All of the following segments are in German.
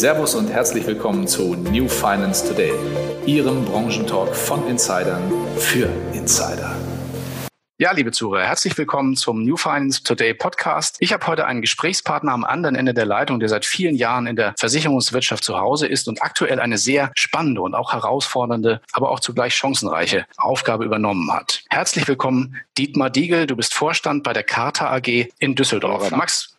Servus und herzlich willkommen zu New Finance Today, Ihrem Branchentalk von Insidern für Insider. Ja, liebe Zuhörer, herzlich willkommen zum New Finance Today Podcast. Ich habe heute einen Gesprächspartner am anderen Ende der Leitung, der seit vielen Jahren in der Versicherungswirtschaft zu Hause ist und aktuell eine sehr spannende und auch herausfordernde, aber auch zugleich chancenreiche Aufgabe übernommen hat. Herzlich willkommen, Dietmar Diegel. Du bist Vorstand bei der Carta AG in Düsseldorf. Max,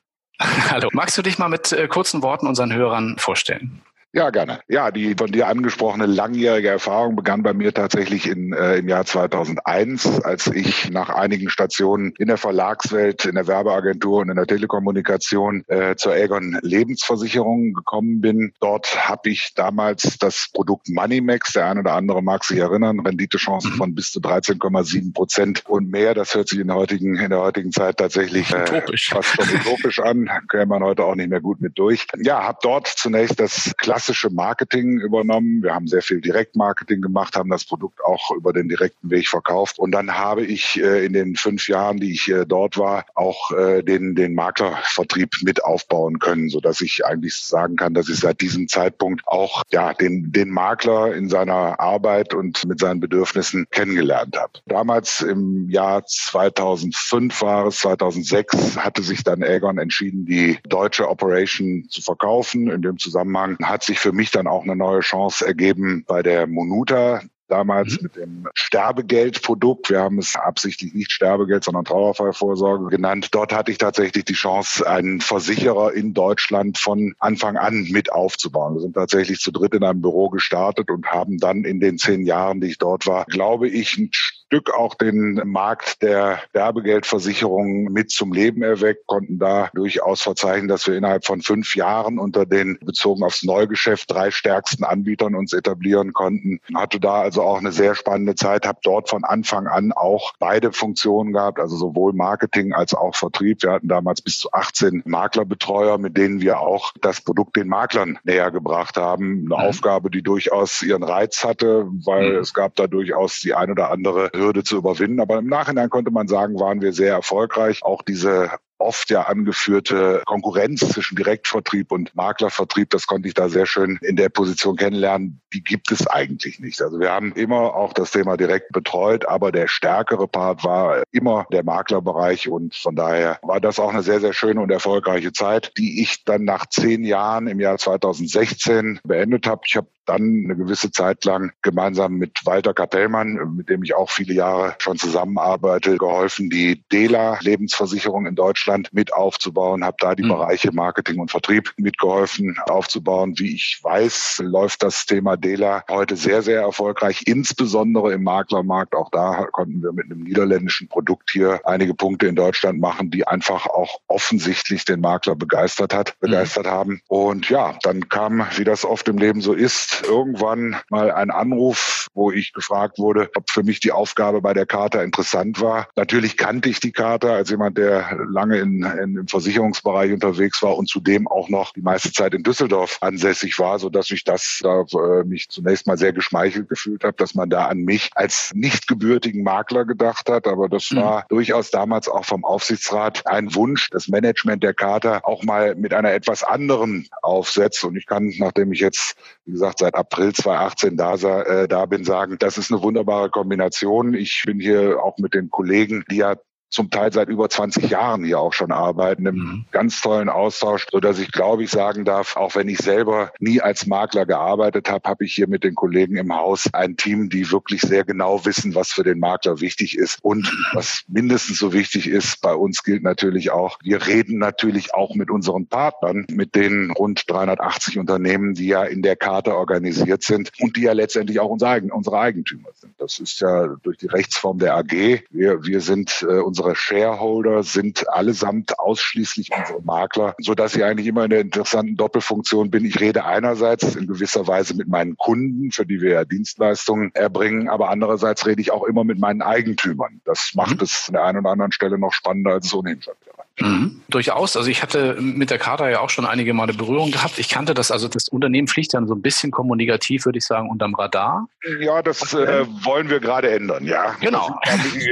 hallo. Magst du dich mal mit äh, kurzen Worten unseren Hörern vorstellen? Ja, gerne. Ja, die von dir angesprochene langjährige Erfahrung begann bei mir tatsächlich in, äh, im Jahr 2001, als ich nach einigen Stationen in der Verlagswelt, in der Werbeagentur und in der Telekommunikation äh, zur Aegon Lebensversicherung gekommen bin. Dort habe ich damals das Produkt Moneymax, der eine oder andere mag sich erinnern, Renditechancen mhm. von bis zu 13,7 Prozent und mehr. Das hört sich in der heutigen, in der heutigen Zeit tatsächlich äh, fast schon utopisch an. Käme man heute auch nicht mehr gut mit durch. Ja, habe dort zunächst das Klasse klassische Marketing übernommen. Wir haben sehr viel Direktmarketing gemacht, haben das Produkt auch über den direkten Weg verkauft. Und dann habe ich äh, in den fünf Jahren, die ich äh, dort war, auch äh, den, den Maklervertrieb mit aufbauen können, so dass ich eigentlich sagen kann, dass ich seit diesem Zeitpunkt auch ja, den, den Makler in seiner Arbeit und mit seinen Bedürfnissen kennengelernt habe. Damals im Jahr 2005 war es, 2006 hatte sich dann Aegon entschieden, die deutsche Operation zu verkaufen. In dem Zusammenhang hat sich sich für mich dann auch eine neue Chance ergeben bei der Monuta damals mhm. mit dem Sterbegeldprodukt. Wir haben es absichtlich nicht Sterbegeld, sondern Trauerfallvorsorge genannt. Dort hatte ich tatsächlich die Chance, einen Versicherer in Deutschland von Anfang an mit aufzubauen. Wir sind tatsächlich zu dritt in einem Büro gestartet und haben dann in den zehn Jahren, die ich dort war, glaube ich, ein Stück auch den Markt der Werbegeldversicherung mit zum Leben erweckt, konnten da durchaus verzeichnen, dass wir innerhalb von fünf Jahren unter den bezogen aufs Neugeschäft drei stärksten Anbietern uns etablieren konnten. Hatte da also auch eine sehr spannende Zeit, habe dort von Anfang an auch beide Funktionen gehabt, also sowohl Marketing als auch Vertrieb. Wir hatten damals bis zu 18 Maklerbetreuer, mit denen wir auch das Produkt den Maklern näher gebracht haben. Eine mhm. Aufgabe, die durchaus ihren Reiz hatte, weil mhm. es gab da durchaus die ein oder andere Hürde zu überwinden. Aber im Nachhinein konnte man sagen, waren wir sehr erfolgreich. Auch diese oft ja angeführte Konkurrenz zwischen Direktvertrieb und Maklervertrieb, das konnte ich da sehr schön in der Position kennenlernen, die gibt es eigentlich nicht. Also wir haben immer auch das Thema direkt betreut, aber der stärkere Part war immer der Maklerbereich und von daher war das auch eine sehr, sehr schöne und erfolgreiche Zeit, die ich dann nach zehn Jahren im Jahr 2016 beendet habe. Ich habe dann eine gewisse Zeit lang gemeinsam mit Walter Kapellmann, mit dem ich auch viele Jahre schon zusammenarbeite, geholfen, die DELA Lebensversicherung in Deutschland mit aufzubauen, habe da die mhm. Bereiche Marketing und Vertrieb mitgeholfen aufzubauen. Wie ich weiß, läuft das Thema DELA heute sehr, sehr erfolgreich, insbesondere im Maklermarkt. Auch da konnten wir mit einem niederländischen Produkt hier einige Punkte in Deutschland machen, die einfach auch offensichtlich den Makler begeistert hat, begeistert mhm. haben. Und ja, dann kam, wie das oft im Leben so ist, irgendwann mal ein Anruf, wo ich gefragt wurde, ob für mich die Aufgabe bei der Karte interessant war. Natürlich kannte ich die Karte als jemand, der lange in, in, im Versicherungsbereich unterwegs war und zudem auch noch die meiste Zeit in Düsseldorf ansässig war, so dass ich das da äh, mich zunächst mal sehr geschmeichelt gefühlt habe, dass man da an mich als nicht gebürtigen Makler gedacht hat. Aber das mhm. war durchaus damals auch vom Aufsichtsrat ein Wunsch, das Management der Karte auch mal mit einer etwas anderen aufsetzt. Und ich kann, nachdem ich jetzt, wie gesagt, seit April 2018 da, äh, da bin, sagen, das ist eine wunderbare Kombination. Ich bin hier auch mit den Kollegen, die ja zum Teil seit über 20 Jahren hier auch schon arbeiten, im mhm. ganz tollen Austausch, so dass ich glaube ich sagen darf, auch wenn ich selber nie als Makler gearbeitet habe, habe ich hier mit den Kollegen im Haus ein Team, die wirklich sehr genau wissen, was für den Makler wichtig ist und was mindestens so wichtig ist. Bei uns gilt natürlich auch, wir reden natürlich auch mit unseren Partnern, mit den rund 380 Unternehmen, die ja in der Karte organisiert sind und die ja letztendlich auch unsere, unsere Eigentümer sind. Das ist ja durch die Rechtsform der AG. Wir, wir sind äh, unsere Unsere Shareholder sind allesamt ausschließlich unsere Makler, so dass ich eigentlich immer in der interessanten Doppelfunktion bin. Ich rede einerseits in gewisser Weise mit meinen Kunden, für die wir ja Dienstleistungen erbringen, aber andererseits rede ich auch immer mit meinen Eigentümern. Das macht mhm. es an der einen oder anderen Stelle noch spannender, als es ohnehin schon wäre. Mhm. Durchaus. Also ich hatte mit der Charta ja auch schon einige Male Berührung gehabt. Ich kannte das, also das Unternehmen fliegt dann so ein bisschen kommunikativ, würde ich sagen, unterm Radar. Ja, das äh, wollen wir gerade ändern, ja. Genau.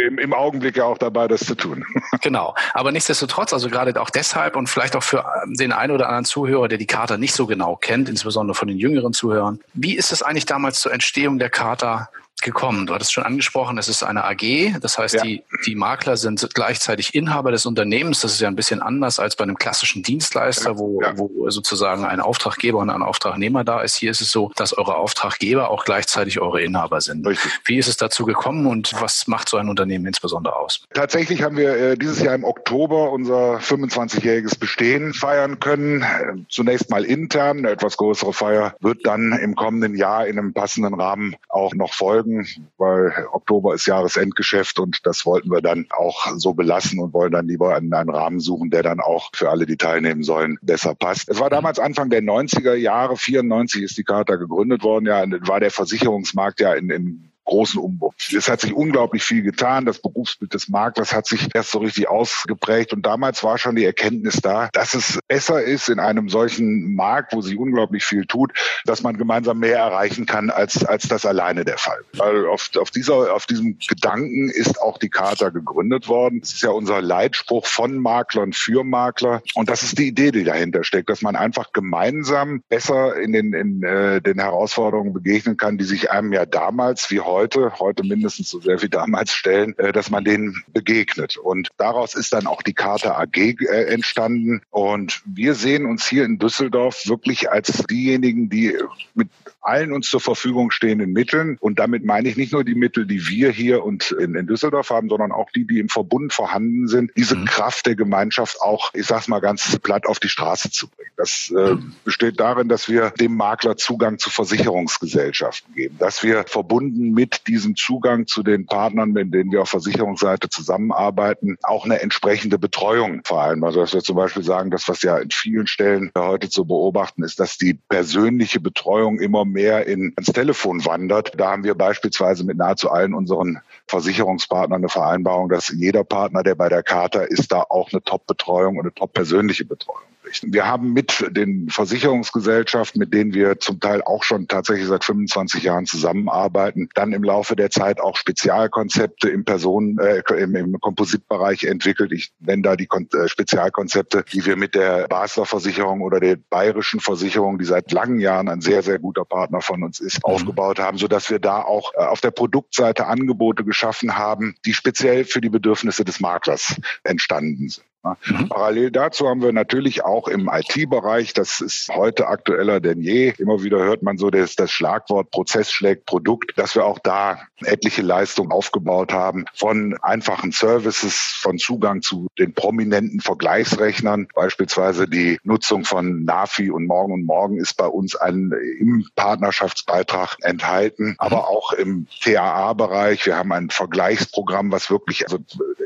Im, Im Augenblick ja auch dabei, das zu tun. Genau. Aber nichtsdestotrotz, also gerade auch deshalb und vielleicht auch für den einen oder anderen Zuhörer, der die Charta nicht so genau kennt, insbesondere von den jüngeren Zuhörern. Wie ist es eigentlich damals zur Entstehung der Charta gekommen? Du hattest schon angesprochen, es ist eine AG, das heißt, ja. die, die Makler sind gleichzeitig Inhaber des Unternehmens. Das ist ja ein bisschen anders als bei einem klassischen Dienstleister, wo, ja. wo sozusagen ein Auftraggeber und ein Auftragnehmer da ist. Hier ist es so, dass eure Auftraggeber auch gleichzeitig eure Inhaber sind. Richtig. Wie ist es dazu gekommen und was macht so ein Unternehmen insbesondere aus? Tatsächlich haben wir äh, dieses Jahr im Oktober unser 25-jähriges Bestehen feiern können. Äh, zunächst mal intern. Eine etwas größere Feier wird dann im kommenden Jahr in einem passenden Rahmen auch noch folgen folgen, weil Oktober ist Jahresendgeschäft und das wollten wir dann auch so belassen und wollen dann lieber einen, einen Rahmen suchen, der dann auch für alle, die teilnehmen sollen, besser passt. Es war damals Anfang der 90er Jahre, 94 ist die Charta gegründet worden, ja, war der Versicherungsmarkt ja in, in großen Umbruch. Es hat sich unglaublich viel getan. Das Berufsbild des Maklers hat sich erst so richtig ausgeprägt. Und damals war schon die Erkenntnis da, dass es besser ist in einem solchen Markt, wo sich unglaublich viel tut, dass man gemeinsam mehr erreichen kann, als, als das alleine der Fall. Weil auf, auf, dieser, auf diesem Gedanken ist auch die Charta gegründet worden. Das ist ja unser Leitspruch von Maklern für Makler. Und das ist die Idee, die dahinter steckt, dass man einfach gemeinsam besser in den, in, äh, den Herausforderungen begegnen kann, die sich einem ja damals wie heute heute, heute mindestens so sehr wie damals stellen, äh, dass man denen begegnet. Und daraus ist dann auch die Charta AG äh, entstanden. Und wir sehen uns hier in Düsseldorf wirklich als diejenigen, die mit allen uns zur Verfügung stehenden Mitteln. Und damit meine ich nicht nur die Mittel, die wir hier und in, in Düsseldorf haben, sondern auch die, die im Verbund vorhanden sind, diese mhm. Kraft der Gemeinschaft auch, ich sag's mal ganz platt, auf die Straße zu bringen. Das äh, mhm. besteht darin, dass wir dem Makler Zugang zu Versicherungsgesellschaften geben, dass wir verbunden mit diesem Zugang zu den Partnern, mit denen wir auf Versicherungsseite zusammenarbeiten, auch eine entsprechende Betreuung vor allem. Also dass wir zum Beispiel sagen, das, was ja in vielen Stellen heute zu beobachten ist, dass die persönliche Betreuung immer mehr in, ins Telefon wandert. Da haben wir beispielsweise mit nahezu allen unseren Versicherungspartnern eine Vereinbarung, dass jeder Partner, der bei der Charta ist, da auch eine Top-Betreuung und eine top-persönliche Betreuung einrichten. Wir haben mit den Versicherungsgesellschaften, mit denen wir zum Teil auch schon tatsächlich seit 25 Jahren zusammenarbeiten, dann im Laufe der Zeit auch Spezialkonzepte im Personen, äh, im, im Kompositbereich entwickelt. Ich nenne da die Kon äh, Spezialkonzepte, die wir mit der Basler Versicherung oder der Bayerischen Versicherung, die seit langen Jahren ein sehr, sehr guter Partner von uns ist, mhm. aufgebaut haben, sodass wir da auch äh, auf der Produktseite Angebote geschaffen haben, die speziell für die Bedürfnisse des Maklers entstanden sind. Mhm. Parallel dazu haben wir natürlich auch im IT-Bereich, das ist heute aktueller denn je, immer wieder hört man so das, das Schlagwort Prozess schlägt Produkt, dass wir auch da etliche Leistungen aufgebaut haben, von einfachen Services, von Zugang zu den prominenten Vergleichsrechnern, beispielsweise die Nutzung von Nafi und Morgen und Morgen ist bei uns ein, im Partnerschaftsbeitrag enthalten, aber mhm. auch im TAA-Bereich. Wir haben ein Vergleichsprogramm, was wirklich, also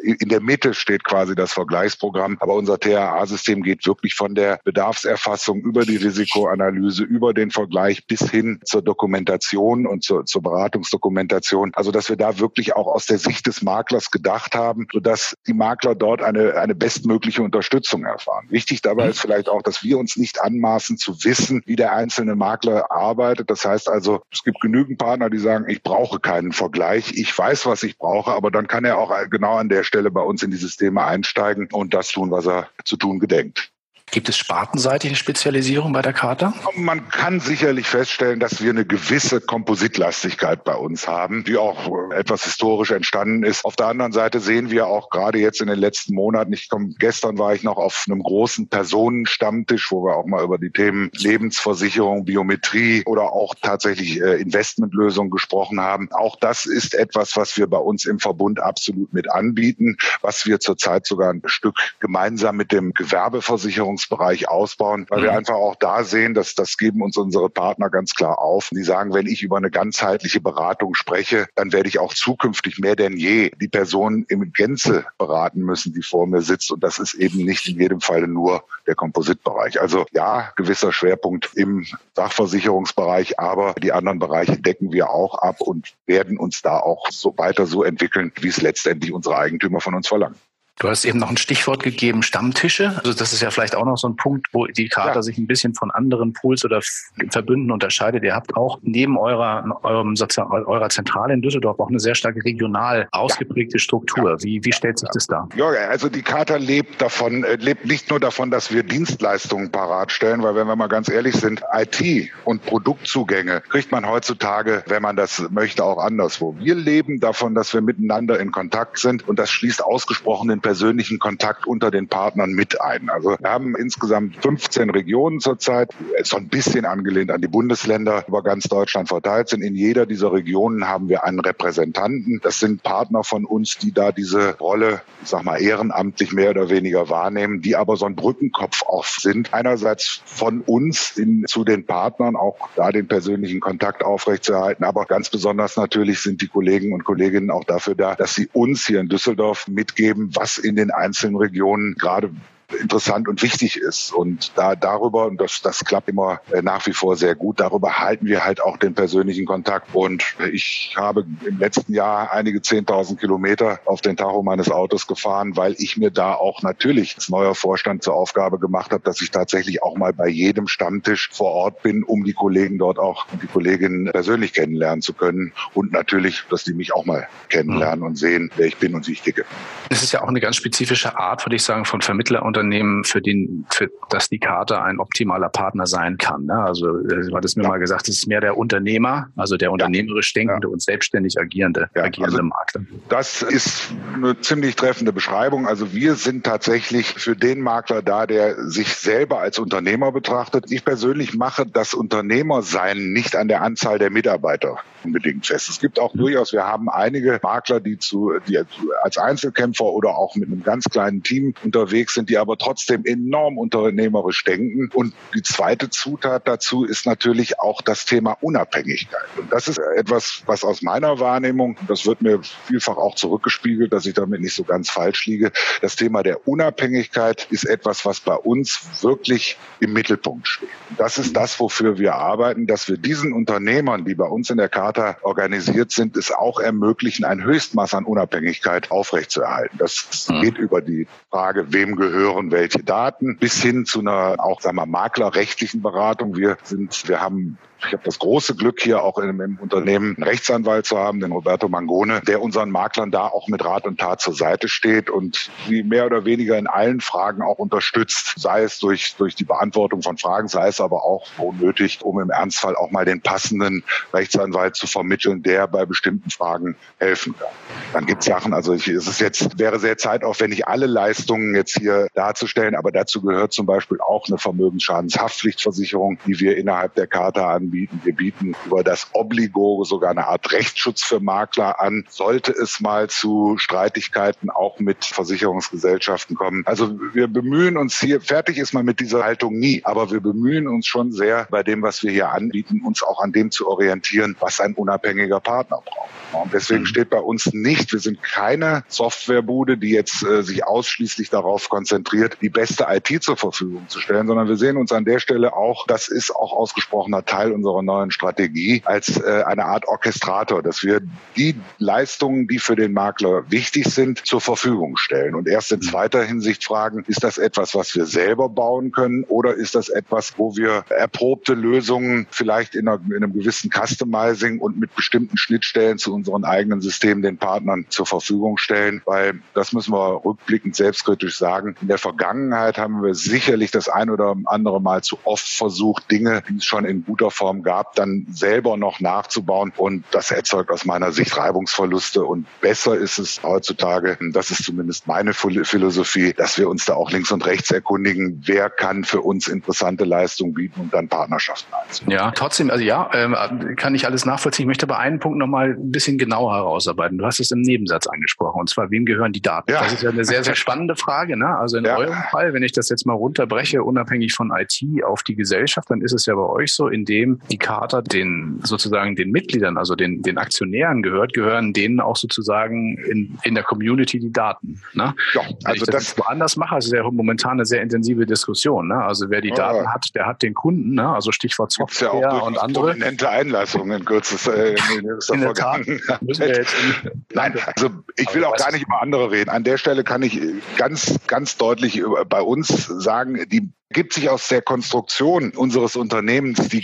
in der Mitte steht quasi das Vergleichsprogramm Programm. Aber unser THA-System geht wirklich von der Bedarfserfassung über die Risikoanalyse, über den Vergleich bis hin zur Dokumentation und zur, zur Beratungsdokumentation. Also, dass wir da wirklich auch aus der Sicht des Maklers gedacht haben, sodass die Makler dort eine, eine bestmögliche Unterstützung erfahren. Wichtig dabei ist vielleicht auch, dass wir uns nicht anmaßen zu wissen, wie der einzelne Makler arbeitet. Das heißt also, es gibt genügend Partner, die sagen, ich brauche keinen Vergleich. Ich weiß, was ich brauche, aber dann kann er auch genau an der Stelle bei uns in die Systeme einsteigen und das tun, was er zu tun gedenkt. Gibt es spartenseitige Spezialisierung bei der Charta? Man kann sicherlich feststellen, dass wir eine gewisse Kompositlastigkeit bei uns haben, die auch etwas historisch entstanden ist. Auf der anderen Seite sehen wir auch gerade jetzt in den letzten Monaten, ich komme, gestern war ich noch auf einem großen Personenstammtisch, wo wir auch mal über die Themen Lebensversicherung, Biometrie oder auch tatsächlich äh, Investmentlösungen gesprochen haben. Auch das ist etwas, was wir bei uns im Verbund absolut mit anbieten, was wir zurzeit sogar ein Stück gemeinsam mit dem Gewerbeversicherungs Versicherungsbereich ausbauen, weil mhm. wir einfach auch da sehen, dass das geben uns unsere Partner ganz klar auf. Die sagen, wenn ich über eine ganzheitliche Beratung spreche, dann werde ich auch zukünftig mehr denn je die Person im Gänze beraten müssen, die vor mir sitzt. Und das ist eben nicht in jedem Falle nur der Kompositbereich. Also ja, gewisser Schwerpunkt im Sachversicherungsbereich, aber die anderen Bereiche decken wir auch ab und werden uns da auch so weiter so entwickeln, wie es letztendlich unsere Eigentümer von uns verlangen. Du hast eben noch ein Stichwort gegeben, Stammtische. Also das ist ja vielleicht auch noch so ein Punkt, wo die Charta ja. sich ein bisschen von anderen Pools oder Verbünden unterscheidet. Ihr habt auch neben eurer, eurem eurer Zentrale in Düsseldorf auch eine sehr stark regional ausgeprägte Struktur. Ja. Wie, wie stellt sich das dar? Ja, also die Charta lebt davon, äh, lebt nicht nur davon, dass wir Dienstleistungen parat stellen, weil wenn wir mal ganz ehrlich sind, IT und Produktzugänge kriegt man heutzutage, wenn man das möchte, auch anderswo. Wir leben davon, dass wir miteinander in Kontakt sind und das schließt ausgesprochen den persönlichen Kontakt unter den Partnern mit ein. Also wir haben insgesamt 15 Regionen zurzeit, so ein bisschen angelehnt an die Bundesländer über ganz Deutschland verteilt sind. In jeder dieser Regionen haben wir einen Repräsentanten. Das sind Partner von uns, die da diese Rolle, ich sag mal, ehrenamtlich mehr oder weniger wahrnehmen, die aber so ein Brückenkopf auch sind. Einerseits von uns in, zu den Partnern, auch da den persönlichen Kontakt aufrechtzuerhalten, aber ganz besonders natürlich sind die Kollegen und Kolleginnen auch dafür da, dass sie uns hier in Düsseldorf mitgeben, was in den einzelnen Regionen gerade interessant und wichtig ist. Und da darüber, und das, das klappt immer äh, nach wie vor sehr gut, darüber halten wir halt auch den persönlichen Kontakt. Und ich habe im letzten Jahr einige 10.000 Kilometer auf den Tacho meines Autos gefahren, weil ich mir da auch natürlich als neuer Vorstand zur Aufgabe gemacht habe, dass ich tatsächlich auch mal bei jedem Stammtisch vor Ort bin, um die Kollegen dort auch und die Kolleginnen persönlich kennenlernen zu können. Und natürlich, dass die mich auch mal kennenlernen mhm. und sehen, wer ich bin und wie ich ticke. Das ist ja auch eine ganz spezifische Art, würde ich sagen, von Vermittler und Unternehmen, für den, für das die Karte ein optimaler Partner sein kann. Ne? Also äh, du hattest mir ja. mal gesagt, es ist mehr der Unternehmer, also der unternehmerisch denkende ja. und selbstständig agierende, ja, agierende also Makler. Das ist eine ziemlich treffende Beschreibung. Also wir sind tatsächlich für den Makler da, der sich selber als Unternehmer betrachtet. Ich persönlich mache das Unternehmersein nicht an der Anzahl der Mitarbeiter unbedingt fest. Es gibt auch mhm. durchaus, wir haben einige Makler, die zu, die als Einzelkämpfer oder auch mit einem ganz kleinen Team unterwegs sind, die aber trotzdem enorm unternehmerisch denken. Und die zweite Zutat dazu ist natürlich auch das Thema Unabhängigkeit. Und das ist etwas, was aus meiner Wahrnehmung, das wird mir vielfach auch zurückgespiegelt, dass ich damit nicht so ganz falsch liege, das Thema der Unabhängigkeit ist etwas, was bei uns wirklich im Mittelpunkt steht. Das ist das, wofür wir arbeiten, dass wir diesen Unternehmern, die bei uns in der Charta organisiert sind, es auch ermöglichen, ein Höchstmaß an Unabhängigkeit aufrechtzuerhalten. Das mhm. geht über die Frage, wem gehören welche Daten, bis hin zu einer auch sagen wir, maklerrechtlichen Beratung. Wir sind, wir haben ich habe das große Glück, hier auch im, im Unternehmen einen Rechtsanwalt zu haben, den Roberto Mangone, der unseren Maklern da auch mit Rat und Tat zur Seite steht und sie mehr oder weniger in allen Fragen auch unterstützt, sei es durch, durch die Beantwortung von Fragen, sei es aber auch, nötig, um im Ernstfall auch mal den passenden Rechtsanwalt zu vermitteln, der bei bestimmten Fragen helfen kann. Dann gibt es Sachen, also ich, es ist jetzt, wäre sehr zeitaufwendig, alle Leistungen jetzt hier darzustellen, aber dazu gehört zum Beispiel auch eine Vermögensschadenshaftpflichtversicherung, die wir innerhalb der Charta an anbieten. Wir bieten über das Obligo sogar eine Art Rechtsschutz für Makler an. Sollte es mal zu Streitigkeiten auch mit Versicherungsgesellschaften kommen. Also wir bemühen uns hier, fertig ist man mit dieser Haltung nie, aber wir bemühen uns schon sehr bei dem, was wir hier anbieten, uns auch an dem zu orientieren, was ein unabhängiger Partner braucht. Und deswegen mhm. steht bei uns nicht, wir sind keine Softwarebude, die jetzt äh, sich ausschließlich darauf konzentriert, die beste IT zur Verfügung zu stellen, sondern wir sehen uns an der Stelle auch, das ist auch ausgesprochener Teil unserer neuen Strategie als äh, eine Art Orchestrator, dass wir die Leistungen, die für den Makler wichtig sind, zur Verfügung stellen. Und erst in mhm. zweiter Hinsicht fragen, ist das etwas, was wir selber bauen können oder ist das etwas, wo wir erprobte Lösungen vielleicht in, einer, in einem gewissen Customizing und mit bestimmten Schnittstellen zu unseren eigenen Systemen den Partnern zur Verfügung stellen, weil das müssen wir rückblickend selbstkritisch sagen. In der Vergangenheit haben wir sicherlich das ein oder andere Mal zu oft versucht, Dinge, die es schon in guter Form Plattform gab, dann selber noch nachzubauen. Und das erzeugt aus meiner Sicht Reibungsverluste. Und besser ist es heutzutage, das ist zumindest meine Philosophie, dass wir uns da auch links und rechts erkundigen, wer kann für uns interessante Leistungen bieten und dann Partnerschaften einzugehen. Ja, trotzdem, also ja, ähm, kann ich alles nachvollziehen. Ich möchte aber einen Punkt nochmal ein bisschen genauer herausarbeiten. Du hast es im Nebensatz angesprochen, und zwar, wem gehören die Daten? Ja. Das ist ja eine sehr, sehr spannende Frage. Ne? Also in ja. eurem Fall, wenn ich das jetzt mal runterbreche, unabhängig von IT auf die Gesellschaft, dann ist es ja bei euch so, in dem nachdem die Charta den sozusagen den Mitgliedern, also den, den Aktionären gehört, gehören denen auch sozusagen in, in der Community die Daten. Ne? Ja, also Wenn ich das, das woanders mache, ist ja momentan eine sehr intensive Diskussion. Ne? Also wer die ja, Daten hat, der hat den Kunden, ne? also Stichwort Software ja und andere. Prominente Einlassungen in kürzester, äh, in, in der Tat. Nein, also ich will auch gar nicht über andere reden. An der Stelle kann ich ganz, ganz deutlich bei uns sagen, die gibt sich aus der Konstruktion unseres Unternehmens, die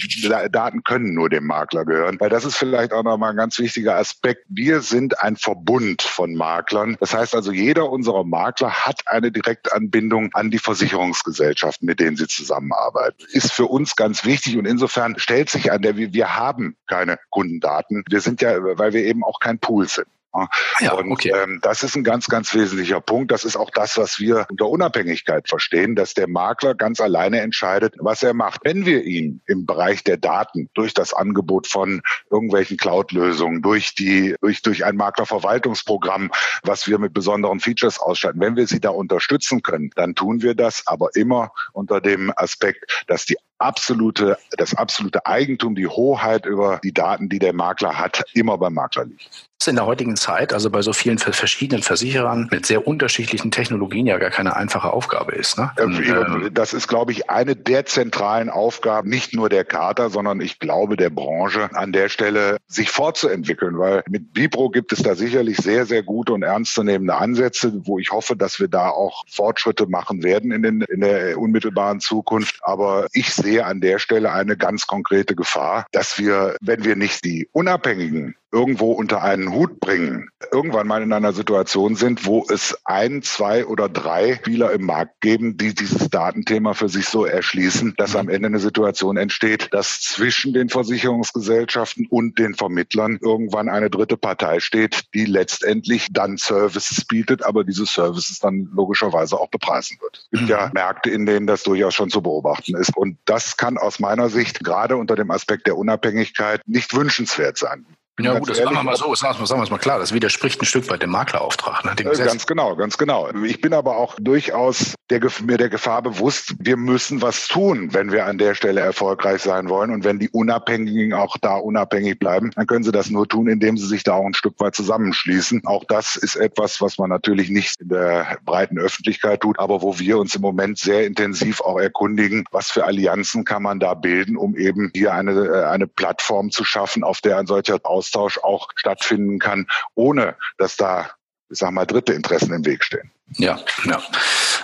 Daten können nur dem Makler gehören. Weil das ist vielleicht auch nochmal ein ganz wichtiger Aspekt. Wir sind ein Verbund von Maklern. Das heißt also, jeder unserer Makler hat eine Direktanbindung an die Versicherungsgesellschaften, mit denen sie zusammenarbeiten. Ist für uns ganz wichtig und insofern stellt sich an der, wir haben keine Kundendaten. Wir sind ja, weil wir eben auch kein Pool sind. Ah, ja, und okay. ähm, das ist ein ganz, ganz wesentlicher Punkt. Das ist auch das, was wir unter Unabhängigkeit verstehen, dass der Makler ganz alleine entscheidet, was er macht. Wenn wir ihn im Bereich der Daten durch das Angebot von irgendwelchen Cloud-Lösungen, durch die, durch, durch ein Maklerverwaltungsprogramm, was wir mit besonderen Features ausstatten, wenn wir sie da unterstützen können, dann tun wir das, aber immer unter dem Aspekt, dass die absolute, das absolute Eigentum, die Hoheit über die Daten, die der Makler hat, immer beim Makler liegt in der heutigen Zeit, also bei so vielen verschiedenen Versicherern mit sehr unterschiedlichen Technologien ja gar keine einfache Aufgabe ist. Ne? Und, ähm, das ist, glaube ich, eine der zentralen Aufgaben, nicht nur der Charta, sondern ich glaube der Branche an der Stelle, sich fortzuentwickeln, weil mit Bipro gibt es da sicherlich sehr, sehr gute und ernstzunehmende Ansätze, wo ich hoffe, dass wir da auch Fortschritte machen werden in, den, in der unmittelbaren Zukunft. Aber ich sehe an der Stelle eine ganz konkrete Gefahr, dass wir, wenn wir nicht die unabhängigen irgendwo unter einen Hut bringen, irgendwann mal in einer Situation sind, wo es ein, zwei oder drei Spieler im Markt geben, die dieses Datenthema für sich so erschließen, dass am Ende eine Situation entsteht, dass zwischen den Versicherungsgesellschaften und den Vermittlern irgendwann eine dritte Partei steht, die letztendlich dann Services bietet, aber diese Services dann logischerweise auch bepreisen wird. Es gibt mhm. ja Märkte, in denen das durchaus schon zu beobachten ist. Und das kann aus meiner Sicht gerade unter dem Aspekt der Unabhängigkeit nicht wünschenswert sein. Ja gut, das sagen wir mal so, sagen wir es mal klar, das widerspricht ein Stück weit dem Maklerauftrag. Ne, dem äh, ganz genau, ganz genau. Ich bin aber auch durchaus der, mir der Gefahr bewusst, wir müssen was tun, wenn wir an der Stelle erfolgreich sein wollen. Und wenn die Unabhängigen auch da unabhängig bleiben, dann können sie das nur tun, indem sie sich da auch ein Stück weit zusammenschließen. Auch das ist etwas, was man natürlich nicht in der breiten Öffentlichkeit tut, aber wo wir uns im Moment sehr intensiv auch erkundigen, was für Allianzen kann man da bilden, um eben hier eine, äh, eine Plattform zu schaffen, auf der ein solcher Aus Austausch auch stattfinden kann, ohne dass da, ich sag mal, dritte Interessen im Weg stehen. Ja, ja.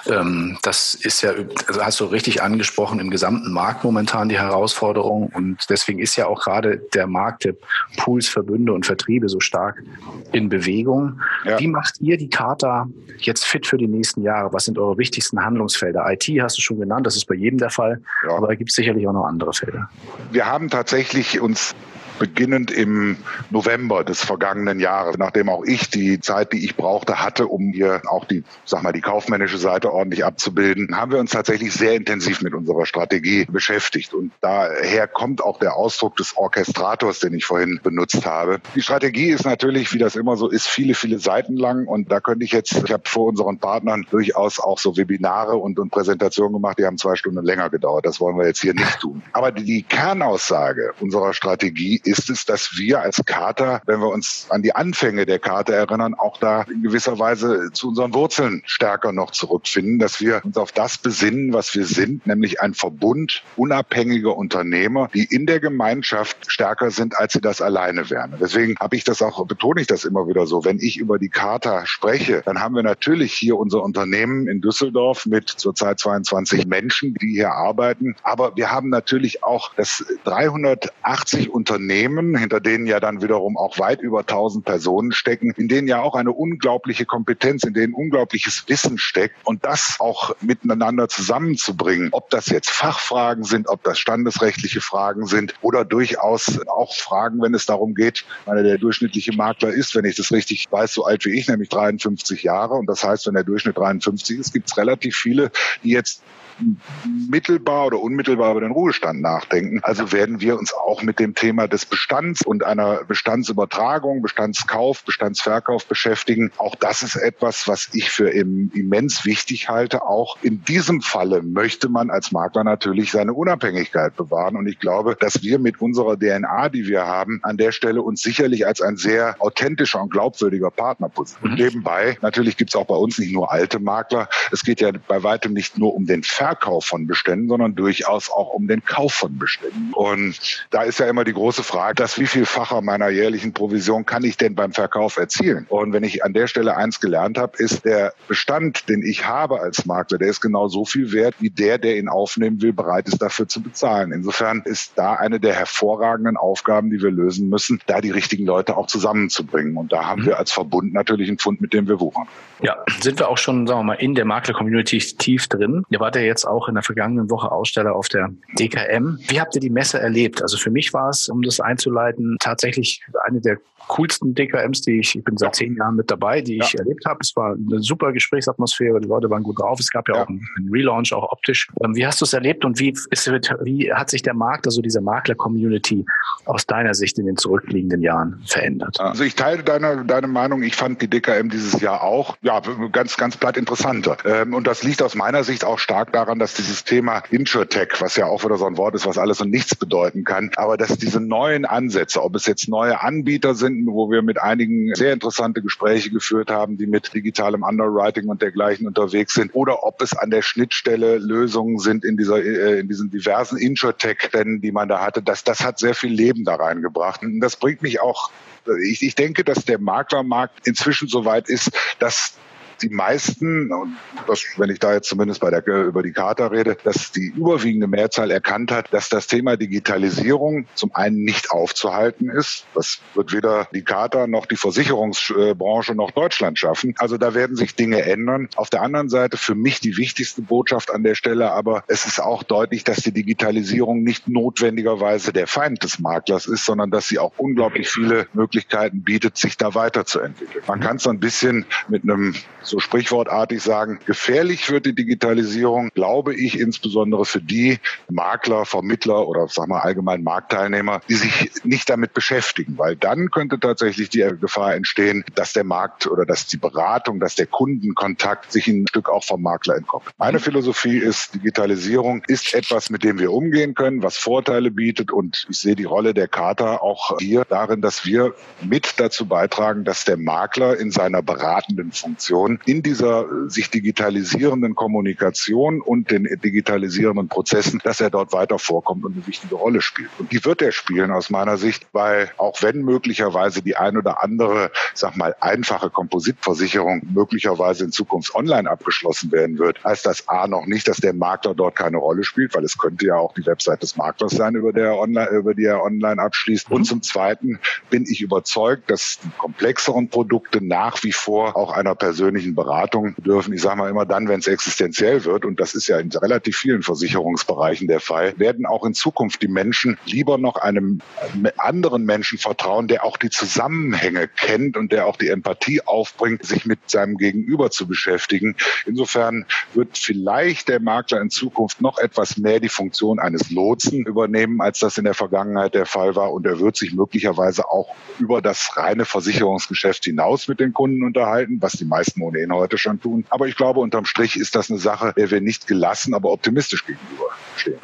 Ähm, das ist ja, also hast du richtig angesprochen, im gesamten Markt momentan die Herausforderung. Und deswegen ist ja auch gerade der Markt der Pools, Verbünde und Vertriebe so stark in Bewegung. Ja. Wie macht ihr die Charta jetzt fit für die nächsten Jahre? Was sind eure wichtigsten Handlungsfelder? IT hast du schon genannt, das ist bei jedem der Fall. Ja. Aber da gibt es sicherlich auch noch andere Felder. Wir haben tatsächlich uns beginnend im November des vergangenen Jahres, nachdem auch ich die Zeit, die ich brauchte, hatte, um hier auch die, sag mal, die kaufmännische Seite ordentlich abzubilden, haben wir uns tatsächlich sehr intensiv mit unserer Strategie beschäftigt. Und daher kommt auch der Ausdruck des Orchestrators, den ich vorhin benutzt habe. Die Strategie ist natürlich, wie das immer so ist, viele, viele Seiten lang. Und da könnte ich jetzt, ich habe vor unseren Partnern durchaus auch so Webinare und, und Präsentationen gemacht, die haben zwei Stunden länger gedauert. Das wollen wir jetzt hier nicht tun. Aber die Kernaussage unserer Strategie ist es, dass wir als Kater, wenn wir uns an die Anfänge der Karte erinnern, auch da in gewisser Weise zu unseren Wurzeln stärker noch zurückfinden, dass wir uns auf das besinnen, was wir sind, nämlich ein Verbund unabhängiger Unternehmer, die in der Gemeinschaft stärker sind, als sie das alleine wären. Deswegen habe ich das auch, betone ich das immer wieder so. Wenn ich über die Charta spreche, dann haben wir natürlich hier unser Unternehmen in Düsseldorf mit zurzeit 22 Menschen, die hier arbeiten. Aber wir haben natürlich auch das 380 Unternehmen, Unternehmen, hinter denen ja dann wiederum auch weit über 1000 Personen stecken, in denen ja auch eine unglaubliche Kompetenz, in denen unglaubliches Wissen steckt. Und das auch miteinander zusammenzubringen, ob das jetzt Fachfragen sind, ob das standesrechtliche Fragen sind oder durchaus auch Fragen, wenn es darum geht, meine, der durchschnittliche Makler ist, wenn ich das richtig weiß, so alt wie ich, nämlich 53 Jahre. Und das heißt, wenn der Durchschnitt 53 ist, gibt es relativ viele, die jetzt mittelbar oder unmittelbar über den Ruhestand nachdenken. Also werden wir uns auch mit dem Thema des Bestands und einer Bestandsübertragung, Bestandskauf, Bestandsverkauf beschäftigen. Auch das ist etwas, was ich für immens wichtig halte. Auch in diesem Falle möchte man als Makler natürlich seine Unabhängigkeit bewahren. Und ich glaube, dass wir mit unserer DNA, die wir haben, an der Stelle uns sicherlich als ein sehr authentischer und glaubwürdiger Partner positionieren. Mhm. Nebenbei, natürlich gibt es auch bei uns nicht nur alte Makler. Es geht ja bei weitem nicht nur um den Verkauf von Beständen, sondern durchaus auch um den Kauf von Beständen. Und da ist ja immer die große Frage, dass wie viel Facher meiner jährlichen Provision kann ich denn beim Verkauf erzielen? Und wenn ich an der Stelle eins gelernt habe, ist der Bestand, den ich habe als Makler, der ist genau so viel wert, wie der, der ihn aufnehmen will, bereit ist, dafür zu bezahlen. Insofern ist da eine der hervorragenden Aufgaben, die wir lösen müssen, da die richtigen Leute auch zusammenzubringen. Und da haben mhm. wir als Verbund natürlich einen Fund, mit dem wir wuchern. Ja, sind wir auch schon, sagen wir mal, in der Makler-Community tief drin. Ihr wart ja jetzt auch in der vergangenen Woche Aussteller auf der DKM. Wie habt ihr die Messe erlebt? Also für mich war es, um das einzuleiten, tatsächlich eine der coolsten DKMs, die ich, ich bin seit zehn Jahren mit dabei, die ich erlebt habe. Es war eine super Gesprächsatmosphäre, die Leute waren gut drauf. Es gab ja, ja. auch einen, Relaunch, auch optisch. Ähm, wie hast du es erlebt und wie, ist, wie hat sich der Markt, also diese Makler-Community aus deiner Sicht in den zurückliegenden Jahren verändert? Also ich teile deine, deine Meinung. Ich fand die DKM dieses Jahr auch, ja, ganz, ganz platt interessanter. Ähm, und das liegt aus meiner Sicht auch stark daran, dass dieses Thema Insurtech, was ja auch wieder so ein Wort ist, was alles und nichts bedeuten kann, aber dass diese neuen Ansätze, ob es jetzt neue Anbieter sind, wo wir mit einigen sehr interessante Gespräche geführt haben, die mit digitalem Underwriting und dergleichen unterwegs sind, oder ob es an der Schnittstelle Lösungen sind in dieser äh, in diesen diversen Insurtech-Rennen, die man da hatte, dass das hat sehr viel Leben da reingebracht. Und das bringt mich auch ich, ich denke, dass der Maklermarkt inzwischen so weit ist, dass die meisten, und das, wenn ich da jetzt zumindest bei der, über die Charta rede, dass die überwiegende Mehrzahl erkannt hat, dass das Thema Digitalisierung zum einen nicht aufzuhalten ist. Das wird weder die Charta noch die Versicherungsbranche noch Deutschland schaffen. Also da werden sich Dinge ändern. Auf der anderen Seite für mich die wichtigste Botschaft an der Stelle, aber es ist auch deutlich, dass die Digitalisierung nicht notwendigerweise der Feind des Maklers ist, sondern dass sie auch unglaublich viele Möglichkeiten bietet, sich da weiterzuentwickeln. Man kann es so ein bisschen mit einem so sprichwortartig sagen, gefährlich wird die Digitalisierung, glaube ich, insbesondere für die Makler, Vermittler oder sag mal allgemein Marktteilnehmer, die sich nicht damit beschäftigen, weil dann könnte tatsächlich die Gefahr entstehen, dass der Markt oder dass die Beratung, dass der Kundenkontakt sich ein Stück auch vom Makler entkoppelt. Meine Philosophie ist, Digitalisierung ist etwas, mit dem wir umgehen können, was Vorteile bietet und ich sehe die Rolle der Charta auch hier darin, dass wir mit dazu beitragen, dass der Makler in seiner beratenden Funktion in dieser sich digitalisierenden Kommunikation und den digitalisierenden Prozessen, dass er dort weiter vorkommt und eine wichtige Rolle spielt. Und die wird er spielen aus meiner Sicht, weil auch wenn möglicherweise die ein oder andere, sag mal, einfache Kompositversicherung möglicherweise in Zukunft online abgeschlossen werden wird, heißt das A noch nicht, dass der Makler dort keine Rolle spielt, weil es könnte ja auch die Website des Maklers sein, über, der online, über die er online abschließt. Und mhm. zum Zweiten bin ich überzeugt, dass die komplexeren Produkte nach wie vor auch einer persönlichen persönlichen Beratung dürfen, ich sage mal immer dann, wenn es existenziell wird, und das ist ja in relativ vielen Versicherungsbereichen der Fall, werden auch in Zukunft die Menschen lieber noch einem anderen Menschen vertrauen, der auch die Zusammenhänge kennt und der auch die Empathie aufbringt, sich mit seinem Gegenüber zu beschäftigen. Insofern wird vielleicht der Makler in Zukunft noch etwas mehr die Funktion eines Lotsen übernehmen, als das in der Vergangenheit der Fall war. Und er wird sich möglicherweise auch über das reine Versicherungsgeschäft hinaus mit den Kunden unterhalten, was die meisten ohnehin heute schon tun. Aber ich glaube, unterm Strich ist das eine Sache, der wir nicht gelassen, aber optimistisch gegenüberstehen.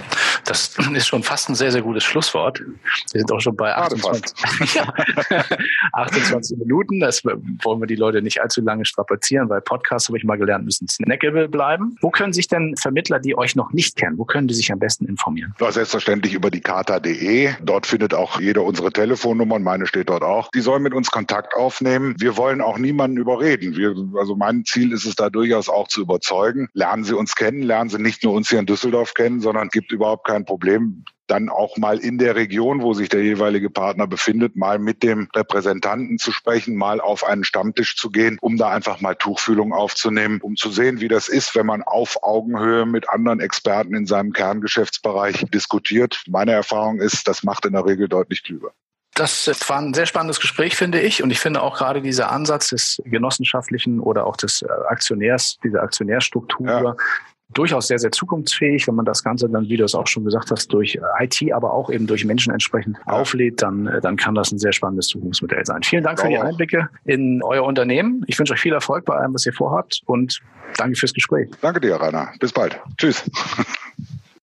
Das ist schon fast ein sehr, sehr gutes Schlusswort. Wir sind auch schon bei 28, ja, 28 Minuten. Das wollen wir die Leute nicht allzu lange strapazieren, weil Podcasts, habe ich mal gelernt, müssen snackable bleiben. Wo können sich denn Vermittler, die euch noch nicht kennen, wo können die sich am besten informieren? Ja, selbstverständlich über die Kata.de. Dort findet auch jeder unsere Telefonnummern. Meine steht dort auch. Die sollen mit uns Kontakt aufnehmen. Wir wollen auch niemanden überreden. Wir, also mein Ziel ist es da durchaus auch zu überzeugen. Lernen Sie uns kennen, lernen Sie nicht nur uns hier in Düsseldorf kennen, sondern gibt überhaupt kein Problem dann auch mal in der Region, wo sich der jeweilige Partner befindet, mal mit dem Repräsentanten zu sprechen, mal auf einen Stammtisch zu gehen, um da einfach mal Tuchfühlung aufzunehmen, um zu sehen, wie das ist, wenn man auf Augenhöhe mit anderen Experten in seinem Kerngeschäftsbereich diskutiert. Meine Erfahrung ist, das macht in der Regel deutlich klüger. Das war ein sehr spannendes Gespräch, finde ich. Und ich finde auch gerade dieser Ansatz des genossenschaftlichen oder auch des äh, Aktionärs, dieser Aktionärstruktur, ja durchaus sehr, sehr zukunftsfähig. Wenn man das Ganze dann, wie du es auch schon gesagt hast, durch äh, IT, aber auch eben durch Menschen entsprechend auflädt, dann, äh, dann kann das ein sehr spannendes Zukunftsmodell sein. Vielen Dank für die Einblicke in euer Unternehmen. Ich wünsche euch viel Erfolg bei allem, was ihr vorhabt und danke fürs Gespräch. Danke dir, Rainer. Bis bald. Tschüss.